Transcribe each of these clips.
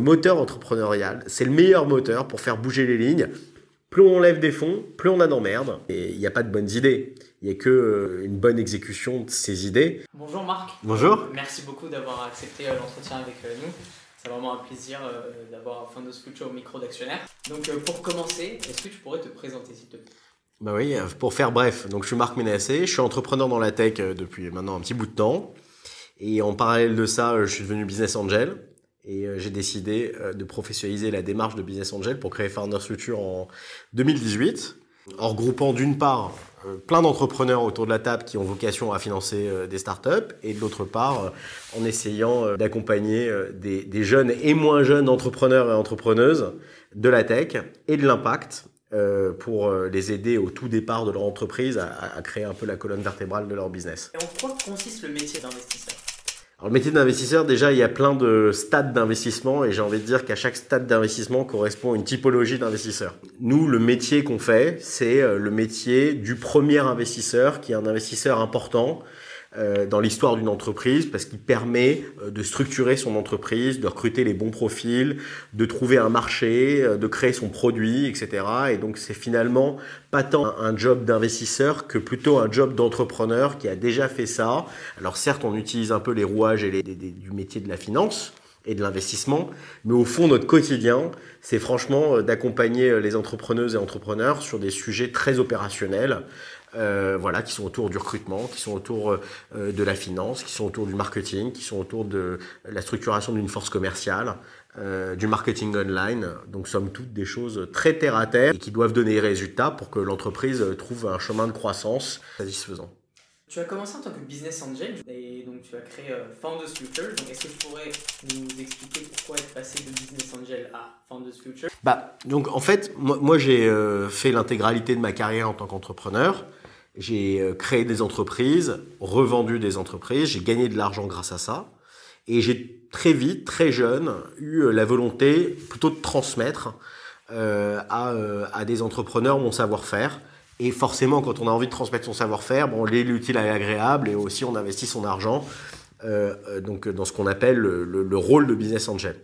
Moteur entrepreneurial, c'est le meilleur moteur pour faire bouger les lignes. Plus on lève des fonds, plus on a d'emmerdes. Et il n'y a pas de bonnes idées. Il n'y a que euh, une bonne exécution de ces idées. Bonjour Marc. Bonjour. Merci beaucoup d'avoir accepté euh, l'entretien avec euh, nous. C'est vraiment un plaisir d'avoir Founders Future au micro d'actionnaire. Donc pour commencer, est-ce que tu pourrais te présenter s'il te plaît? Bah oui, pour faire bref, donc je suis Marc Ménassé, je suis entrepreneur dans la tech depuis maintenant un petit bout de temps. Et en parallèle de ça, je suis devenu business angel. Et euh, j'ai décidé euh, de professionnaliser la démarche de Business Angel pour créer Founders Future en 2018, en regroupant d'une part euh, plein d'entrepreneurs autour de la table qui ont vocation à financer des startups, et de l'autre part en essayant d'accompagner des, jeunes et moins jeunes entrepreneurs et entrepreneuses de la tech et de l'impact pour les aider au tout départ de leur entreprise à, à créer un peu la colonne vertébrale de leur business. Et en quoi consiste le métier d'investisseur? Alors, le métier d'investisseur, déjà, il y a plein de stades d'investissement et j'ai envie de dire qu'à chaque stade d'investissement correspond une typologie d'investisseur. Nous, le métier qu'on fait, c'est euh, le métier du premier investisseur qui est un investisseur important dans l'histoire d'une entreprise parce qu'il permet euh, de structurer son entreprise, de recruter les bons profils, de trouver un marché, euh, de créer son produit, etc. Et donc c'est finalement pas tant un job d'investisseur que plutôt un job d'entrepreneur qui a déjà fait ça. Alors certes, on utilise un peu les rouages et les, du métier de la finance et de l'investissement, mais au fond, notre quotidien, c'est franchement d'accompagner les entrepreneuses et entrepreneurs sur des sujets très opérationnels, euh, voilà, qui sont autour du recrutement, qui sont autour euh, de la finance, qui sont autour du marketing, qui sont autour de la structuration d'une force commerciale, euh, du marketing online. Donc, somme toute, des choses très terre à terre et qui doivent donner des résultats pour que l'entreprise trouve un chemin de croissance satisfaisant. Tu as commencé en tant que business angel et donc tu as créé Founders Future. Donc est-ce que tu pourrais nous expliquer pourquoi être passé de business angel à Founders Future? Bah donc en fait moi, moi j'ai fait l'intégralité de ma carrière en tant qu'entrepreneur. J'ai euh, créé des entreprises, revendu des entreprises, j'ai gagné de l'argent grâce à ça. Et j'ai très vite, très jeune, eu euh, la volonté plutôt de transmettre euh, à, à, des entrepreneurs mon savoir-faire. Et forcément, quand on a envie de transmettre son savoir-faire, bon, l'utile et l'agréable et aussi on investit son argent donc dans ce qu'on appelle le, le, rôle de business angel.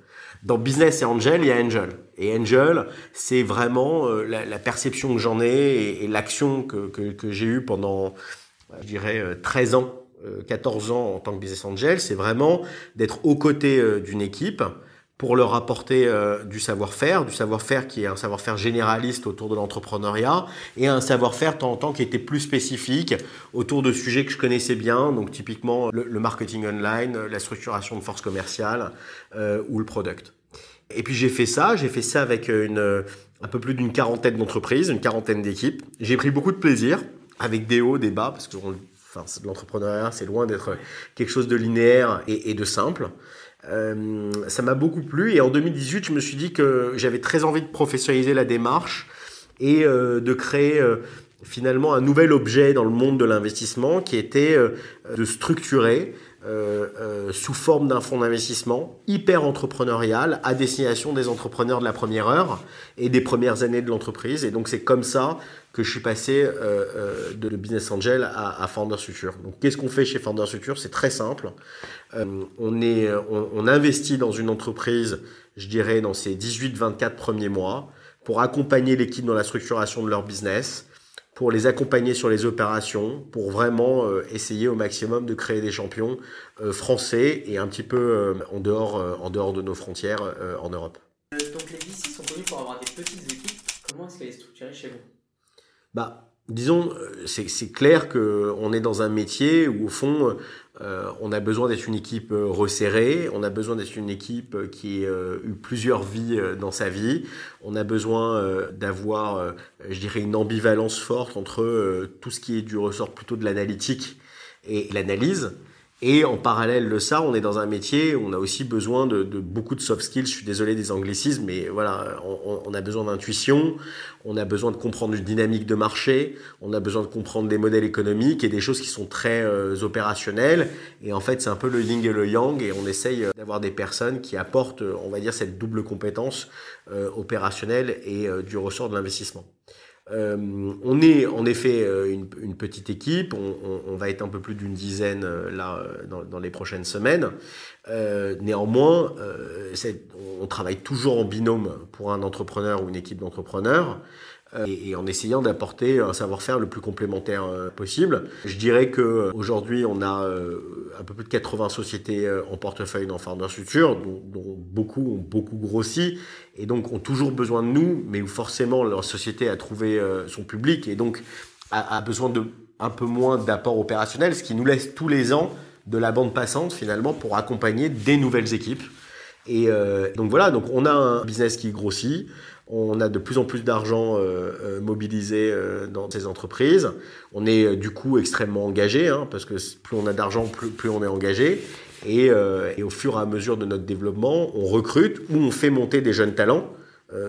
Dans Business et Angel, il y a Angel. Et Angel, c'est vraiment euh, la, perception que j'en ai et, l'action que, j'ai eue pendant, je dirais, 13 euh, ans, 14 euh, ans en tant que Business Angel. C'est vraiment d'être aux côtés d'une équipe pour leur apporter du savoir-faire, du savoir-faire qui est un savoir-faire généraliste autour de l'entrepreneuriat et un savoir-faire temps en temps qui était plus spécifique autour de sujets que je connaissais bien, donc typiquement le, marketing online, la structuration de force commerciale euh, ou le product. Et puis j'ai fait ça, j'ai fait ça avec euh, une, euh, un peu plus d'une quarantaine d'entreprises, une quarantaine d'équipes. J'ai pris beaucoup de plaisir avec des hauts, des bas, parce que l'entrepreneuriat, c'est loin d'être quelque chose de linéaire et, de simple. Euh, ça m'a beaucoup plu et en 2018, je me suis dit que j'avais très envie de professionnaliser la démarche et de créer finalement un nouvel objet dans le monde de l'investissement qui était de structurer euh, euh, sous forme d'un fonds d'investissement hyper entrepreneurial à destination des entrepreneurs de la première heure et des premières années de l'entreprise. Et donc c'est comme ça que je suis passé euh, de Business Angel à, à Founders Future. Donc qu'est-ce qu'on fait chez Founders Future? C'est très simple. on, est, on, investit dans une entreprise, je dirais, dans ces 18-24 premiers mois pour accompagner l'équipe dans la structuration de leur business pour les accompagner sur les opérations, pour vraiment euh, essayer au maximum de créer des champions euh, français et un petit peu euh, en, dehors, en dehors de nos frontières en Europe. donc les VC sont connus pour avoir des petites équipes. Comment est-ce qu'elle est structurée chez vous? Bah, Disons, c'est clair qu'on est dans un métier où au fond, euh, on a besoin d'être une équipe euh, resserrée, on a besoin d'être une équipe euh, qui a eu plusieurs vies dans sa vie, on a besoin d'avoir, je dirais, une ambivalence forte entre tout ce qui est du ressort plutôt de l'analytique et l'analyse, et en parallèle de ça, on est dans un métier où on a aussi besoin de, beaucoup de soft skills. Je suis désolé des anglicismes, mais voilà, on, a besoin d'intuition, on a besoin de comprendre une dynamique de marché, on a besoin de comprendre des modèles économiques et des choses qui sont très euh, opérationnelles. Et en fait, c'est un peu le yin et le yang, et on essaye euh, d'avoir des personnes qui apportent, on va dire, cette double compétence euh, opérationnelle et du ressort de l'investissement. Euh, on est en effet euh, une, petite équipe, on, va être un peu plus d'une dizaine euh, là dans, les prochaines semaines. Néanmoins, on travaille toujours en binôme pour un entrepreneur ou une équipe d'entrepreneurs. Euh, et, en essayant d'apporter un savoir-faire le plus complémentaire euh, possible. Je dirais que aujourd'hui, on a euh, un peu plus de 80 sociétés en portefeuille dans Founders Future, dont, beaucoup ont beaucoup grossi et donc ont toujours besoin de nous, mais où forcément leur société a trouvé son public et donc a, besoin de un peu moins d'apport opérationnel, ce qui nous laisse tous les ans de la bande passante finalement pour accompagner des nouvelles équipes. Et euh, donc voilà, donc on a un business qui grossit. On a de plus en plus d'argent euh, euh, mobilisé euh, dans ces entreprises. On est du coup extrêmement engagé, hein, parce que plus on a d'argent, plus, plus, on est engagé. Et, et, au fur et à mesure de notre développement, on recrute ou on fait monter des jeunes talents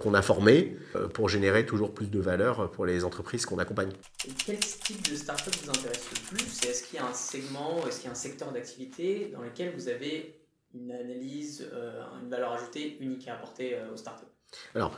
qu'on a formés pour générer toujours plus de valeur pour les entreprises qu'on accompagne. Et quel type de start-up vous intéresse le plus? Est-ce qu'il y a un segment, est-ce qu'il y a un secteur d'activité dans lequel vous avez une analyse, une valeur ajoutée unique à apporter aux startups Alors,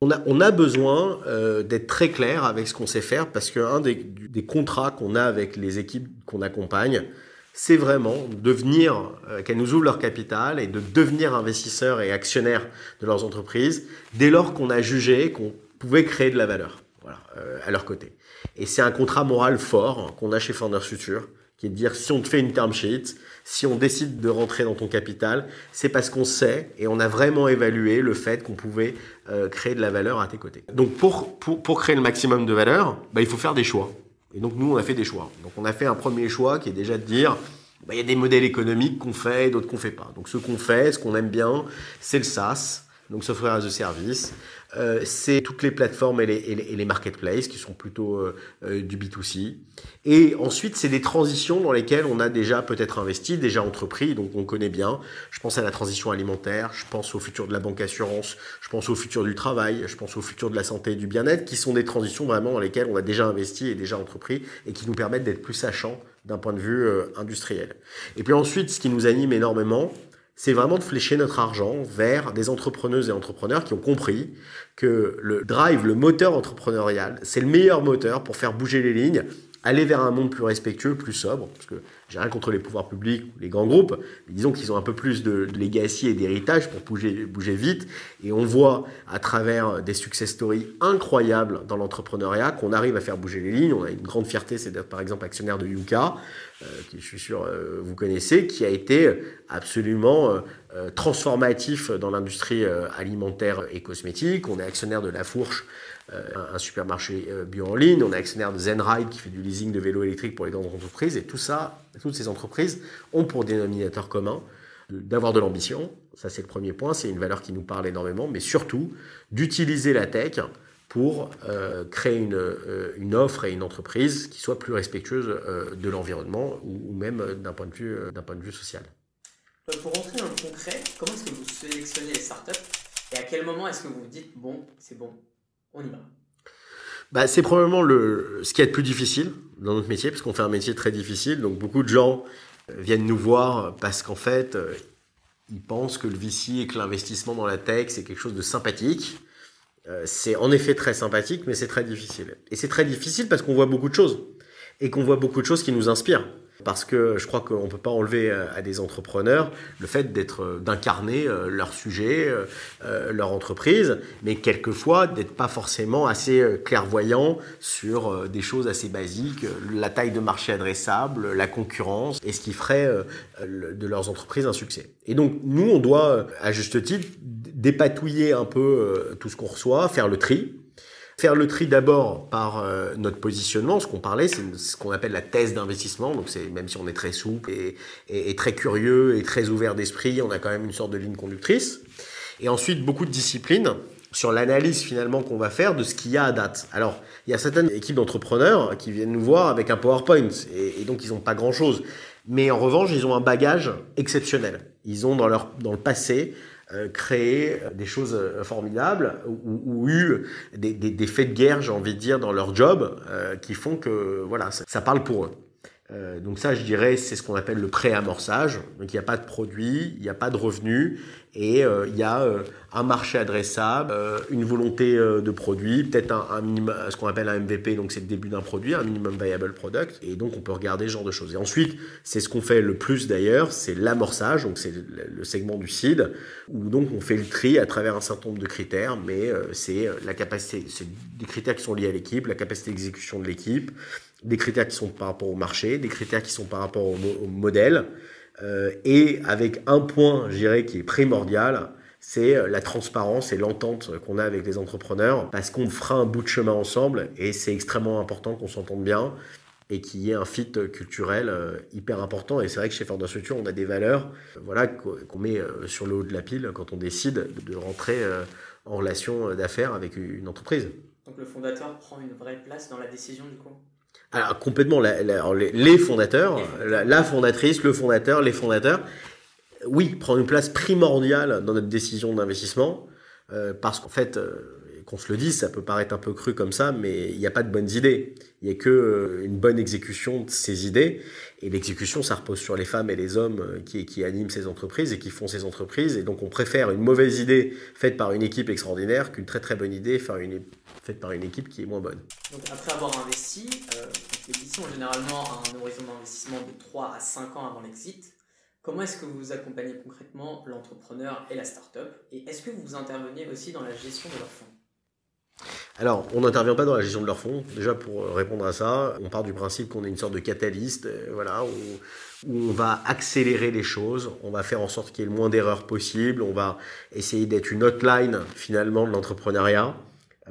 on a, on a besoin euh, d'être très clair avec ce qu'on sait faire parce qu'un des, des contrats qu'on a avec les équipes qu'on accompagne, c'est vraiment de venir, euh, qu'elles nous ouvrent leur capital et de devenir investisseurs et actionnaires de leurs entreprises dès lors qu'on a jugé qu'on pouvait créer de la valeur voilà, euh, à leur côté. Et c'est un contrat moral fort qu'on a chez Founders Future qui est de dire si on te fait une term sheet, si on décide de rentrer dans ton capital, c'est parce qu'on sait et on a vraiment évalué le fait qu'on pouvait euh, créer de la valeur à tes côtés. Donc pour, créer le maximum de valeur, bah, il faut faire des choix. Et donc nous, on a fait des choix. Donc on a fait un premier choix qui est déjà de dire, bah, il y a des modèles économiques qu'on fait et d'autres qu'on fait pas. Donc ce qu'on fait, ce qu'on aime bien, c'est le SaaS, donc software as a service. Euh, c'est toutes les plateformes et les, et les, et les, marketplaces qui sont plutôt euh, euh, du B2C. Et ensuite, c'est des transitions dans lesquelles on a déjà peut-être investi, déjà entrepris, donc on connaît bien. Je pense à la transition alimentaire, je pense au futur de la banque assurance, je pense au futur du travail, je pense au futur de la santé et du bien-être, qui sont des transitions vraiment dans lesquelles on a déjà investi et déjà entrepris et qui nous permettent d'être plus sachants d'un point de vue euh, industriel. Et puis ensuite, ce qui nous anime énormément, c'est vraiment de flécher notre argent vers des entrepreneuses et entrepreneurs qui ont compris que le drive, le moteur entrepreneurial, c'est le meilleur moteur pour faire bouger les lignes, aller vers un monde plus respectueux, plus sobre, parce que j'ai rien contre les pouvoirs publics ou les grands groupes, mais disons qu'ils ont un peu plus de, de legacy et d'héritage pour bouger, bouger vite. Et on voit à travers des success stories incroyables dans l'entrepreneuriat qu'on arrive à faire bouger les lignes. On a une grande fierté, c'est d'être par exemple actionnaire de Yuka, euh, qui je suis sûr euh, vous connaissez, qui a été absolument euh, transformatif dans l'industrie euh, alimentaire et cosmétique. On est actionnaire de La Fourche, euh, un supermarché bio en ligne. On est actionnaire de Zenride qui fait du leasing de vélos électriques pour les grandes entreprises. Et tout ça, toutes ces entreprises ont pour dénominateur commun d'avoir de l'ambition. Ça, c'est le premier point. C'est une valeur qui nous parle énormément. Mais surtout, d'utiliser la tech pour euh, créer une, euh, une, offre et une entreprise qui soit plus respectueuse euh, de l'environnement ou, même d'un point, de point de vue social. Pour rentrer dans le concret, comment est-ce que vous sélectionnez les startups et à quel moment est-ce que vous vous dites, bon, c'est bon, on y va? Bah, c'est probablement le, ce qui est le plus difficile dans notre métier, parce qu'on fait un métier très difficile. Donc beaucoup de gens viennent nous voir parce qu'en fait, ils pensent que le VC et que l'investissement dans la tech, c'est quelque chose de sympathique. C'est en effet très sympathique, mais c'est très difficile. Et c'est très difficile parce qu'on voit beaucoup de choses. Et qu'on voit beaucoup de choses qui nous inspirent. Parce que je crois qu'on ne peut pas enlever à des entrepreneurs le fait d'être, d'incarner leur sujet, leur entreprise, mais quelquefois d'être pas forcément assez clairvoyant sur des choses assez basiques, la taille de marché adressable, la concurrence, et ce qui ferait de leurs entreprises un succès. Et donc nous, on doit, à juste titre, dépatouiller un peu tout ce qu'on reçoit, faire le tri, Faire le tri d'abord par euh, notre positionnement, ce qu'on parlait, c'est ce qu'on appelle la thèse d'investissement. Donc c'est même si on est très souple et, très curieux et très ouvert d'esprit, on a quand même une sorte de ligne conductrice. Et ensuite beaucoup de discipline sur l'analyse finalement qu'on va faire de ce qu'il y a à date. Alors il y a certaines équipes d'entrepreneurs qui viennent nous voir avec un PowerPoint et, et donc ils n'ont pas grand chose. Mais en revanche, ils ont un bagage exceptionnel. Ils ont dans leur dans le passé créé des choses formidables ou, ou eu des, des, faits de guerre, j'ai envie de dire, dans leur job, euh, qui font que voilà, ça, parle pour eux. Euh, donc ça, je dirais, c'est ce qu'on appelle le pré-amorçage. Donc il n'y a pas de produit, il n'y a pas de revenus, et euh, il y a euh, un marché adressable, une volonté de produit, peut-être un, minimum, ce qu'on appelle un MVP, donc c'est le début d'un produit, un minimum viable product, et donc on peut regarder ce genre de choses. Et ensuite, c'est ce qu'on fait le plus d'ailleurs, c'est l'amorçage, donc c'est le, segment du seed, où donc on fait le tri à travers un certain nombre de critères, mais c'est la capacité, c'est des critères qui sont liés à l'équipe, la capacité d'exécution de l'équipe, des critères qui sont par rapport au marché, des critères qui sont par rapport au, modèle, euh, et avec un point, je dirais, qui est primordial, c'est euh, la transparence et l'entente qu'on a avec les entrepreneurs, parce qu'on fera un bout de chemin ensemble, et c'est extrêmement important qu'on s'entende bien, et qu'il y ait un fit culturel euh, hyper important. Et c'est vrai que chez Ford Structure, on a des valeurs voilà, qu'on met sur le haut de la pile quand on décide de rentrer en relation d'affaires avec une entreprise. Donc le fondateur prend une vraie place dans la décision du coup? Alors complètement, les, fondateurs, la, fondatrice, le fondateur, les fondateurs, oui, prend une place primordiale dans notre décision d'investissement, euh, parce qu'en fait, euh, qu'on se le dise, ça peut paraître un peu cru comme ça, mais il n'y a pas de bonnes idées. Il n'y a que euh, une bonne exécution de ces idées. Et l'exécution, ça repose sur les femmes et les hommes qui, animent ces entreprises et qui font ces entreprises. Et donc, on préfère une mauvaise idée faite par une équipe extraordinaire qu'une très très bonne idée faite par une équipe qui est moins bonne. Donc, après avoir investi, ont généralement un horizon d'investissement de 3 à 5 ans avant l'exit. Comment est-ce que vous accompagnez concrètement l'entrepreneur et la start-up? Et est-ce que vous intervenez aussi dans la gestion de leurs fonds? Alors, on n'intervient pas dans la gestion de leurs fonds. Déjà, pour répondre à ça, on part du principe qu'on est une sorte de catalyste, euh, voilà, où, on va accélérer les choses, on va faire en sorte qu'il y ait le moins d'erreurs possible, on va essayer d'être une hotline finalement de l'entrepreneuriat,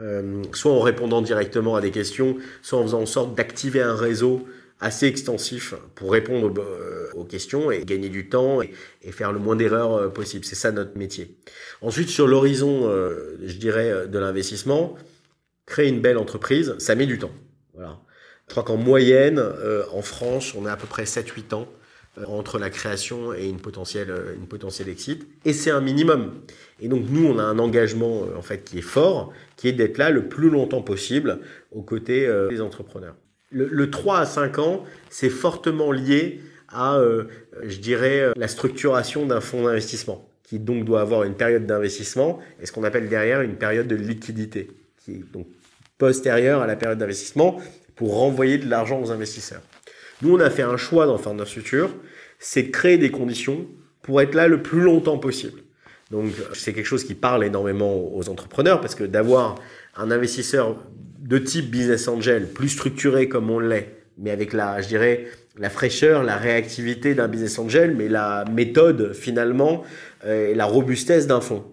euh, soit en répondant directement à des questions, soit en faisant en sorte d'activer un réseau assez extensif pour répondre euh, aux questions et gagner du temps et, faire le moins d'erreurs euh, possible. C'est ça notre métier. Ensuite, sur l'horizon, je dirais, de l'investissement, créer une belle entreprise, ça met du temps. Voilà. Je crois qu'en moyenne, en France, on a à peu près 7-8 ans entre la création et une potentielle, une potentielle exit. Et c'est un minimum. Et donc nous, on a un engagement en fait qui est fort, qui est d'être là le plus longtemps possible aux côtés des entrepreneurs le, 3 à 5 ans, c'est fortement lié à, euh, je dirais, euh, la structuration d'un fonds d'investissement, qui donc doit avoir une période d'investissement et ce qu'on appelle derrière une période de liquidité, qui est donc postérieure à la période d'investissement pour renvoyer de l'argent aux investisseurs. Nous, on a fait un choix dans Founder Future, c'est de créer des conditions pour être là le plus longtemps possible. Donc, c'est quelque chose qui parle énormément aux entrepreneurs parce que d'avoir un investisseur de type business angel, plus structuré comme on l'est, mais avec la, je dirais, la fraîcheur, la réactivité d'un business angel, mais la méthode finalement euh, et la robustesse d'un fonds.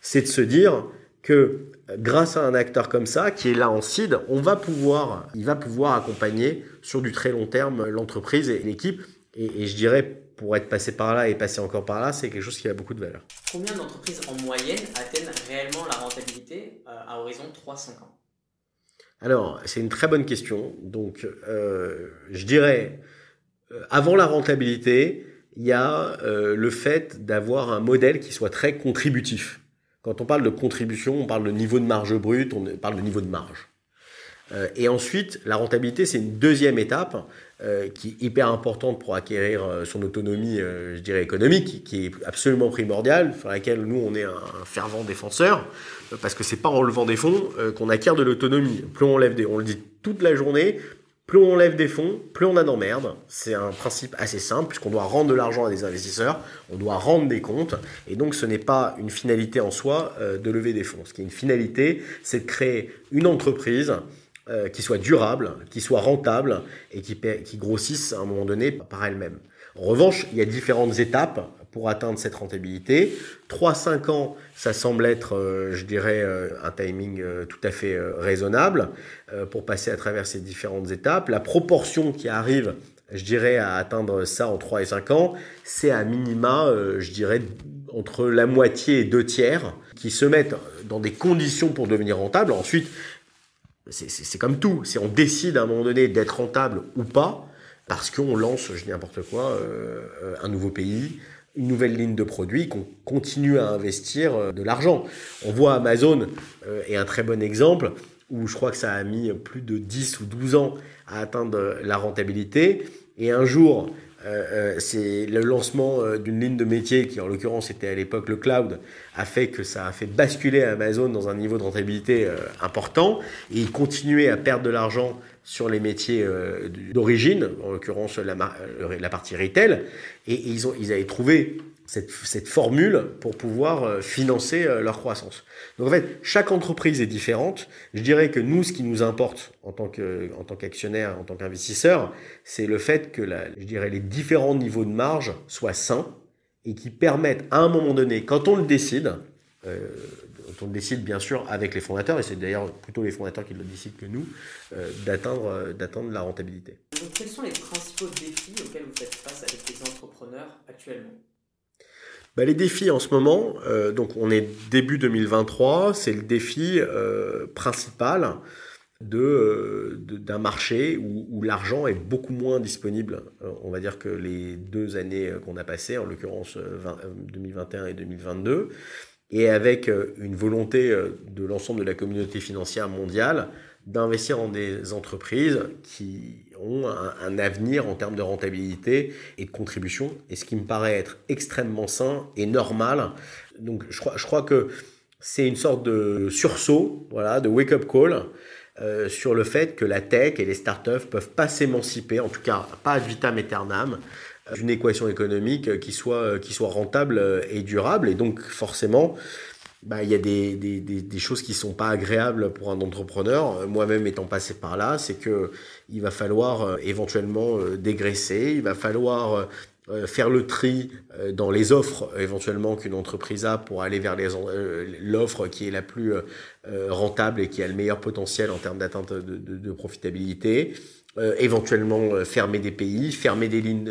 C'est de se dire que grâce à un acteur comme ça, qui est là en seed, on va pouvoir, il va pouvoir accompagner sur du très long terme l'entreprise et l'équipe. Et, je dirais, pour être passé par là et passer encore par là, c'est quelque chose qui a beaucoup de valeur. Combien d'entreprises en moyenne atteignent réellement la rentabilité euh, à horizon 3-5 ans? Alors, c'est une très bonne question. Donc, euh, je dirais, euh, avant la rentabilité, il y a euh, le fait d'avoir un modèle qui soit très contributif. Quand on parle de contribution, on parle de niveau de marge brute, on parle de niveau de marge. Euh, et ensuite, la rentabilité, c'est une deuxième étape euh, qui est hyper importante pour acquérir euh, son autonomie, je dirais, économique, qui est absolument primordiale, sur laquelle nous, on est un, fervent défenseur, parce que c'est pas en levant des fonds qu'on acquiert de l'autonomie. Plus on lève des, on le dit toute la journée, plus on lève des fonds, plus on a d'emmerdes. C'est un principe assez simple, puisqu'on doit rendre de l'argent à des investisseurs, on doit rendre des comptes, et donc ce n'est pas une finalité en soi de lever des fonds. Ce qui est une finalité, c'est de créer une entreprise euh, qui soit durable, qui soit rentable et qui, qui grossisse à un moment donné par elle-même. En revanche, il y a différentes étapes pour atteindre cette rentabilité. 3-5 ans, ça semble être, euh, je dirais, euh, un timing tout à fait raisonnable pour passer à travers ces différentes étapes. La proportion qui arrive, je dirais, à atteindre ça en 3 et 5 ans, c'est à minima, je dirais, entre la moitié et deux tiers qui se mettent dans des conditions pour devenir rentables. Ensuite, c'est comme tout. Si on décide à un moment donné d'être rentable ou pas, parce qu'on lance, je dis n'importe quoi, euh, un nouveau pays, une nouvelle ligne de produits, qu'on continue à investir euh, de l'argent. On voit Amazon euh, est un très bon exemple où je crois que ça a mis plus de 10 ou 12 ans à atteindre la rentabilité. Et un jour, euh, euh, c'est le lancement euh, d'une ligne de métier qui, en l'occurrence, était à l'époque le cloud, a fait que ça a fait basculer Amazon dans un niveau de rentabilité important. Et ils continuaient à perdre de l'argent sur les métiers d'origine, en l'occurrence la, la, partie retail. Et, et ils, ont, ils avaient trouvé cette, formule pour pouvoir euh, financer euh, leur croissance. Donc en fait, chaque entreprise est différente. Je dirais que nous, ce qui nous importe en tant qu'actionnaire, en tant qu'investisseur, c'est le fait que je dirais les différents niveaux de marge soient sains et qui permettent à un moment donné, quand on le décide, euh, on le décide bien sûr avec les fondateurs, et c'est d'ailleurs plutôt les fondateurs qui le décident que nous, euh, d'atteindre, d'atteindre la rentabilité. Donc, quels sont les principaux défis auxquels vous faites face avec les entrepreneurs actuellement? Bah, les défis en ce moment, euh, donc on est début 2023, c'est le défi euh, principal euh, d'un marché où, l'argent est beaucoup moins disponible. on va dire que les deux années qu'on a passées, en l'occurrence 2021 et 2022, et avec une volonté de l'ensemble de la communauté financière mondiale d'investir dans des entreprises qui ont un, avenir en termes de rentabilité et de contribution, et ce qui me paraît être extrêmement sain et normal. Donc je crois, je crois que c'est une sorte de sursaut, voilà, de wake-up call euh, sur le fait que la tech et les startups peuvent pas s'émanciper, en tout cas pas vitam aeternam, euh, d'une équation économique qui soit, qui soit rentable et durable. Et donc forcément, bah, il y a des, des, des, choses qui sont pas agréables pour un entrepreneur. Moi-même étant passé par là, c'est que il va falloir euh, éventuellement euh, dégraisser, il va falloir euh, faire le tri dans les offres éventuellement qu'une entreprise a pour aller vers l'offre qui est la plus rentable et qui a le meilleur potentiel en termes d'atteinte de, profitabilité. éventuellement fermer des pays, fermer des lignes,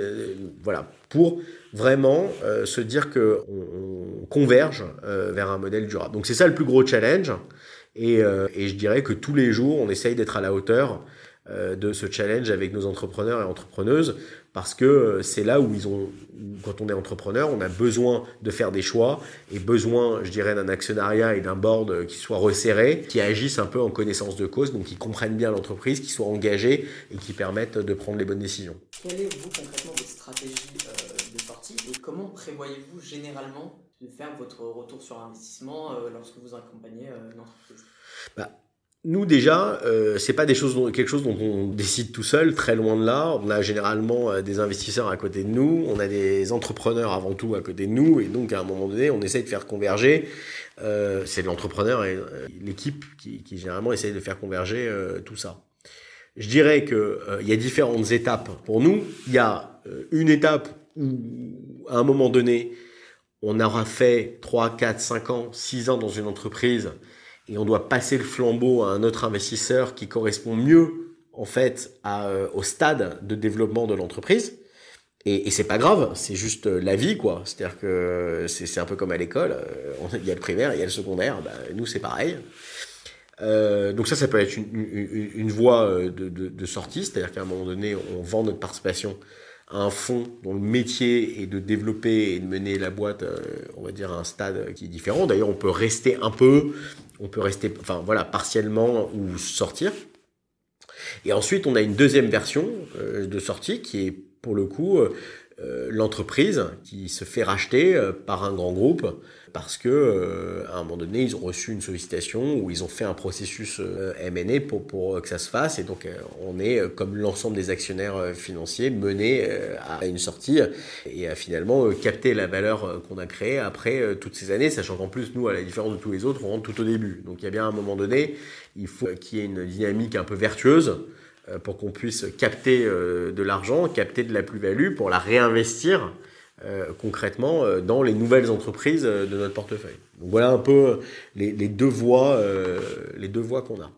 voilà, pour vraiment euh, se dire qu'on on converge euh, vers un modèle durable. Donc c'est ça le plus gros challenge. Et, euh, et, je dirais que tous les jours, on essaye d'être à la hauteur de ce challenge avec nos entrepreneurs et entrepreneuses parce que c'est là où ils ont, quand on est entrepreneur, on a besoin de faire des choix et besoin, je dirais, d'un actionnariat et d'un board qui soit resserré, qui agissent un peu en connaissance de cause, donc qui comprennent bien l'entreprise, qui soient engagés et qui permettent de prendre les bonnes décisions. Quelle est, vous, concrètement, votre stratégie prévoyez-vous généralement de faire votre retour sur investissement euh, lorsque vous accompagnez euh, une entreprise? Bah, nous déjà, euh, c'est pas des choses quelque chose dont on décide tout seul, très loin de là. On a généralement euh, des investisseurs à côté de nous, on a des entrepreneurs avant tout à côté de nous, et donc à un moment donné, on essaye de faire converger. Euh, c'est l'entrepreneur et l'équipe qui, généralement essaye de faire converger tout ça. Je dirais que il y a différentes étapes pour nous. Il y a une étape où, à un moment donné, on aura fait 3, 4, 5 ans, 6 ans dans une entreprise et on doit passer le flambeau à un autre investisseur qui correspond mieux, en fait, euh, au stade de développement de l'entreprise. Et, et c'est pas grave, c'est juste la vie, quoi. C'est-à-dire que c'est un peu comme à l'école, euh, il y a le primaire, il y a le secondaire, bah, nous c'est pareil. Euh, donc ça, ça peut être une, voie de sortie, c'est-à-dire qu'à un moment donné, on vend notre participation un fonds dont le métier est de développer et de mener la boîte, euh, on va dire, à un stade qui est différent. D'ailleurs, on peut rester un peu, on peut rester, enfin voilà, partiellement ou sortir. Et ensuite, on a une deuxième version euh, de sortie qui est pour le coup euh, l'entreprise qui se fait racheter par un grand groupe parce que euh, à un moment donné, ils ont reçu une sollicitation ou ils ont fait un processus euh, pour, pour que ça se fasse. Et donc, euh, on est, comme l'ensemble des actionnaires financiers, mené à une sortie et à finalement capter la valeur qu'on a créée après toutes ces années, sachant qu'en plus, nous, à la différence de tous les autres, on rentre tout au début. Donc, il y a bien un moment donné, il faut qu'il y ait une dynamique un peu vertueuse pour qu'on puisse capter de l'argent, capter de la plus-value pour la réinvestir euh, concrètement euh, dans les nouvelles entreprises euh, de notre portefeuille. Donc voilà un peu les, les deux voies, les deux voies qu'on a.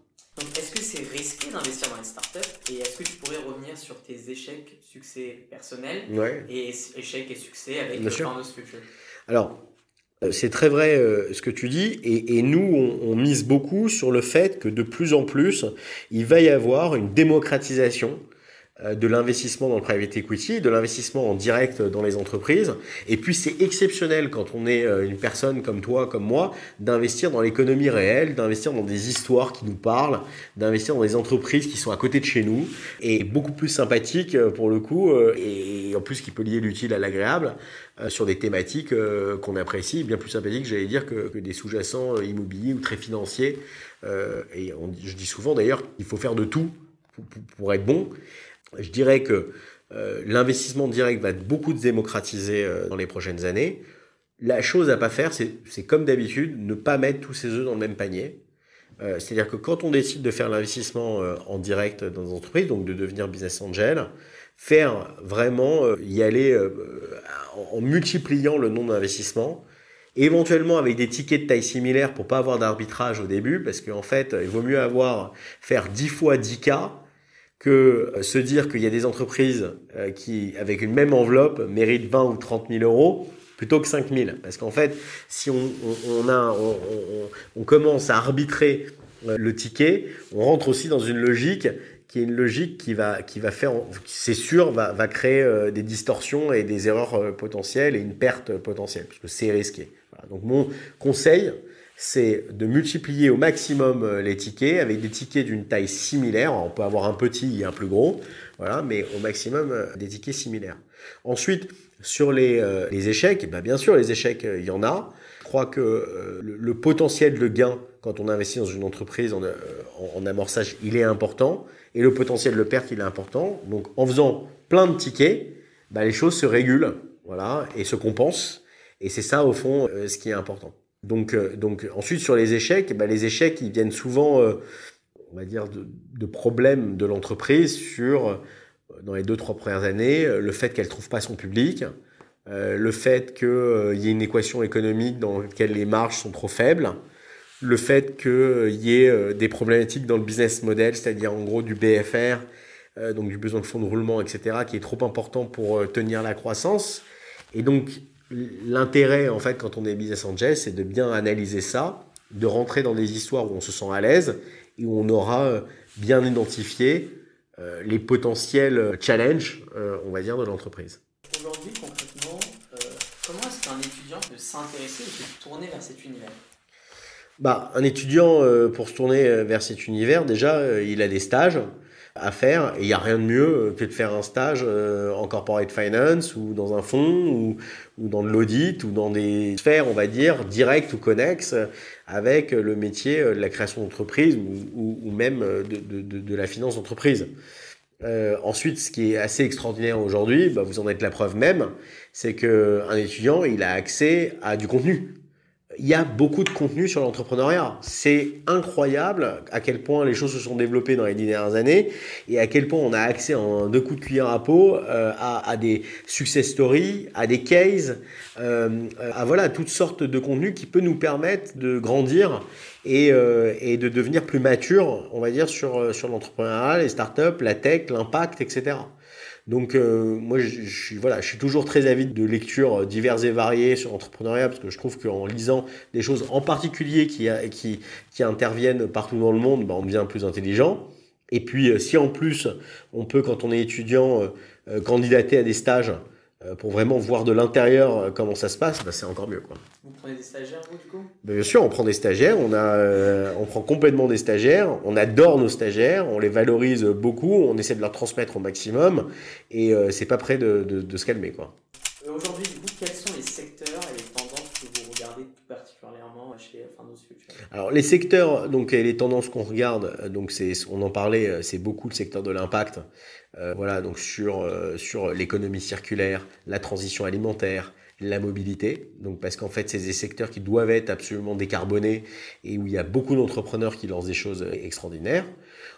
Est-ce que c'est risqué d'investir dans les startups et est-ce que tu pourrais revenir sur tes échecs, succès personnels et échecs et succès avec le Future? Alors, c'est très vrai ce que tu dis, et, et nous, on, on, mise beaucoup sur le fait que de plus en plus, il va y avoir une démocratisation de l'investissement dans le private equity, de l'investissement en direct dans les entreprises. Et puis c'est exceptionnel quand on est euh, une personne comme toi, comme moi, d'investir dans l'économie réelle, d'investir dans des histoires qui nous parlent, d'investir dans des entreprises qui sont à côté de chez nous, et beaucoup plus sympathique euh, pour le coup, et en plus qui peut lier l'utile à l'agréable sur des thématiques qu'on apprécie, bien plus sympathiques, j'allais dire, que, des sous-jacents immobiliers ou très financiers. et je dis souvent d'ailleurs qu'il faut faire de tout pour être bon. Je dirais que euh, l'investissement direct va beaucoup démocratisé euh, dans les prochaines années. La chose à pas faire, c'est comme d'habitude, ne pas mettre tous ses œufs dans le même panier. Euh, C'est-à-dire que quand on décide de faire l'investissement euh, en direct dans des entreprises, donc de devenir business angel, faire vraiment y aller en, en multipliant le nombre d'investissements, éventuellement avec des tickets de taille similaire pour pas avoir d'arbitrage au début, parce qu'en fait, il vaut mieux avoir faire 10 fois 10 cas que euh, se dire qu'il y a des entreprises euh, qui, avec une même enveloppe, méritent 20 ou 30 000 euros plutôt que 5 000. Parce qu'en fait, si on, on, commence à arbitrer euh, le ticket, on rentre aussi dans une logique qui est une logique qui va, qui va faire, c'est sûr, va, va créer des distorsions et des erreurs potentielles et une perte potentielle, parce que c'est risqué. Donc mon conseil, c'est de multiplier au maximum euh, les tickets avec des tickets d'une taille similaire. on peut avoir un petit et un plus gros, voilà, mais au maximum euh, des tickets similaires. Ensuite, sur les, euh, les échecs, bah bien sûr, les échecs, il y en a. Je crois que le, potentiel de gain quand on investit dans une entreprise en, en, amorçage, il est important. Et le potentiel de perte, il est important. Donc, en faisant plein de tickets, bah, les choses se régulent, voilà, et se compensent. Et c'est ça, au fond, ce qui est important. Donc, euh, donc ensuite sur les échecs, bah, les échecs ils viennent souvent, euh, on va dire, de, de problèmes de l'entreprise sur euh, dans les deux trois premières années, le fait qu'elle trouve pas son public, le fait qu'il y ait une équation économique dans laquelle les marges sont trop faibles, le fait qu'il y ait des problématiques dans le business model, c'est-à-dire en gros du BFR, donc du besoin de fonds de roulement, etc., qui est trop important pour tenir la croissance. Et donc l'intérêt, en fait, quand on est business angel, c'est de bien analyser ça, de rentrer dans des histoires où on se sent à l'aise et où on aura euh, bien identifié euh, les potentiels euh, challenges, on va dire, de l'entreprise. Aujourd'hui, concrètement, comment est-ce qu'un étudiant peut s'intéresser et se tourner vers cet univers? Bah, Un étudiant, pour se tourner vers cet univers, déjà, il a des stages à faire. Et il n'y a rien de mieux que de faire un stage euh, en corporate finance ou dans un fonds ou, ou dans de l'audit ou dans des sphères, on va dire, directes ou connexes avec le métier de la création d'entreprise ou, ou, même de, de, de, la finance d'entreprise. Euh, ensuite, ce qui est assez extraordinaire aujourd'hui, bah vous en êtes la preuve même, c'est qu'un étudiant, il a accès à du contenu il y a beaucoup de contenu sur l'entrepreneuriat. C'est incroyable à quel point les choses se sont développées dans les dernières années et à quel point on a accès en deux coups de cuillère à peau euh, à, des success stories, à des cases, euh, à voilà toutes sortes de contenus qui peut nous permettre de grandir et, euh, et de devenir plus mature, on va dire sur sur l'entrepreneuriat, les startups, la tech, l'impact, etc. Donc euh, moi, je, suis toujours très avide de lectures diverses et variées sur l'entrepreneuriat parce que je trouve qu'en lisant des choses en particulier qui, qui interviennent partout dans le monde, bah, on devient plus intelligent. Et puis euh, si en plus on peut, quand on est étudiant, euh, candidater à des stages euh, pour vraiment voir de l'intérieur euh, comment ça se passe, bah, c'est encore mieux. Quoi. Vous prenez des stagiaires, vous, du coup? Bah, Bien sûr, on prend des stagiaires, on, a, euh, on prend complètement des stagiaires, on adore nos stagiaires, on les valorise beaucoup, on essaie de leur transmettre au maximum, et c'est pas prêt de, de, de se calmer. Quoi. Aujourd'hui, du coup, quels sont les secteurs et les tendances que vous regardez tout particulièrement chez Finance Future Alors, les secteurs donc, et les tendances qu'on regarde, donc c'est, on en parlait, c'est beaucoup le secteur de l'impact. Euh, voilà, donc sur, euh, sur l'économie circulaire, la transition alimentaire, la mobilité. Donc parce qu'en fait, c'est des secteurs qui doivent être absolument décarbonés et où il y a beaucoup d'entrepreneurs qui lancent des choses extraordinaires.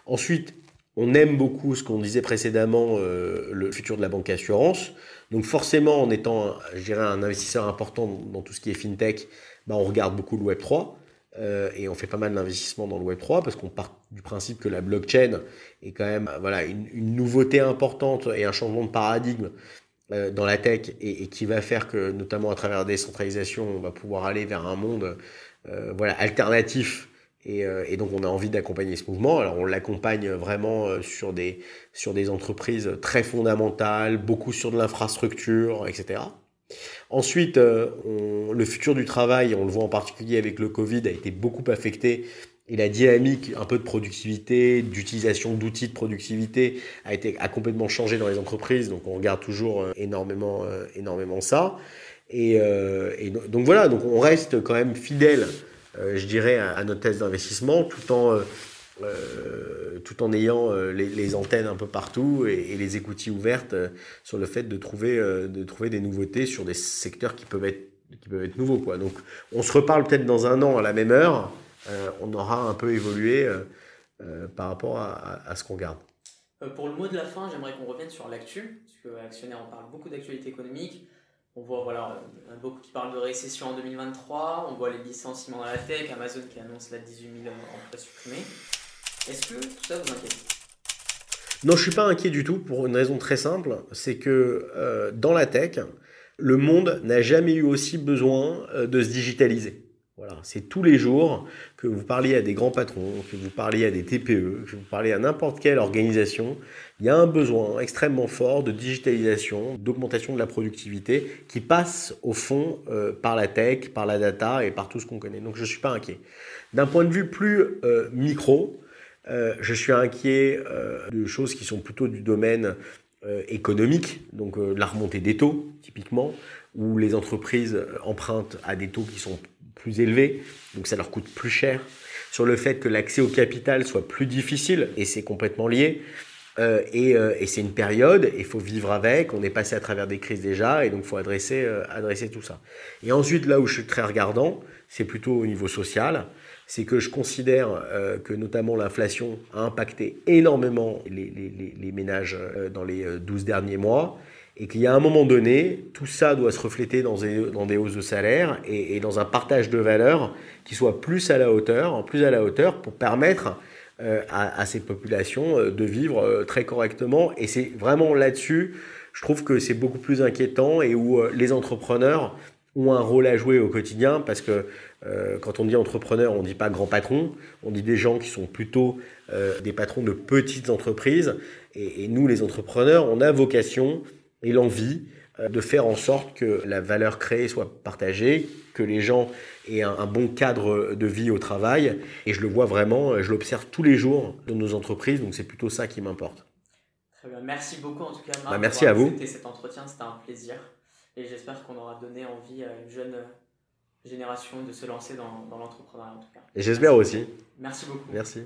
Ensuite, on aime beaucoup ce qu'on disait précédemment, euh, le futur de la banque assurance. Donc forcément, en étant, je dirais, un investisseur important dans tout ce qui est fintech, bah, on regarde beaucoup le Web 3. Euh, et on fait pas mal d'investissements dans le Web 3 parce qu'on part du principe que la blockchain est quand même voilà une, une nouveauté importante et un changement de paradigme euh, dans la tech et, et, qui va faire que notamment à travers la décentralisation on va pouvoir aller vers un monde euh, voilà alternatif Et, donc on a envie d'accompagner ce mouvement. Alors on l'accompagne vraiment sur des, sur des entreprises très fondamentales, beaucoup sur de l'infrastructure, etc. Ensuite, le futur du travail, on le voit en particulier avec le Covid, a été beaucoup affecté et la dynamique un peu de productivité, d'utilisation d'outils de productivité a été a complètement changé dans les entreprises. Donc on regarde toujours euh, énormément, euh, énormément ça. Et, euh, donc voilà, donc on reste quand même fidèle, je dirais, à, notre thèse d'investissement, tout en tout en ayant les, les, antennes un peu partout et, les écoutilles ouvertes sur le fait de trouver de trouver des nouveautés sur des secteurs qui peuvent être qui peuvent être nouveaux quoi. Donc on se reparle peut-être dans un an à la même heure euh, on aura un peu évolué euh, euh, par rapport à, ce qu'on garde. Pour le mot de la fin, j'aimerais qu'on revienne sur l'actu, parce que l'actionnaire, on parle beaucoup d'actualité économique. On voit voilà, beaucoup qui parlent de récession en 2023, on voit les licenciements dans la tech, Amazon qui annonce la 18 000 emplois supprimés. Est-ce que tout ça vous inquiète? Non, je suis pas inquiet du tout pour une raison très simple, c'est que dans la tech, le monde n'a jamais eu aussi besoin de se digitaliser. Voilà, c'est tous les jours que vous parliez à des grands patrons, que vous parliez à des TPE, que vous parliez à n'importe quelle organisation, il y a un besoin extrêmement fort de digitalisation, d'augmentation de la productivité qui passe au fond euh, par la tech, par la data et par tout ce qu'on connaît. Donc je ne suis pas inquiet. D'un point de vue plus euh, micro, euh, je suis inquiet de choses qui sont plutôt du domaine économique, donc la remontée des taux typiquement, où les entreprises empruntent à des taux qui sont plus élevés, donc ça leur coûte plus cher, sur le fait que l'accès au capital soit plus difficile, et c'est complètement lié. Euh, et, euh, c'est une période, il faut vivre avec, on est passé à travers des crises déjà, et donc il faut adresser, euh, adresser tout ça. Et ensuite, là où je suis très regardant, c'est plutôt au niveau social, c'est que je considère que notamment l'inflation a impacté énormément les, ménages dans les 12 derniers mois, et qu'il y a un moment donné, tout ça doit se refléter dans des, hausses de salaire et, dans un partage de valeur qui soit plus à la hauteur, plus à la hauteur pour permettre euh, à, ces populations euh, de vivre euh, très correctement. Et c'est vraiment là-dessus, je trouve que c'est beaucoup plus inquiétant et où les entrepreneurs ont un rôle à jouer au quotidien parce que quand on dit entrepreneur, on ne dit pas grand patron, on dit des gens qui sont plutôt des patrons de petites entreprises. Et, et nous, les entrepreneurs, on a vocation et l'envie euh, de faire en sorte que la valeur créée soit partagée, que les gens aient un, bon cadre de vie au travail. Et je le vois vraiment, je l'observe tous les jours dans nos entreprises, donc c'est plutôt ça qui m'importe. Très bien, merci beaucoup en tout cas Marc. Bah, merci à vous. cet entretien, c'était un plaisir. Et j'espère qu'on aura donné envie à une jeune génération de se lancer dans, dans l'entrepreneuriat en tout cas. Et j'espère aussi. Merci beaucoup. Merci.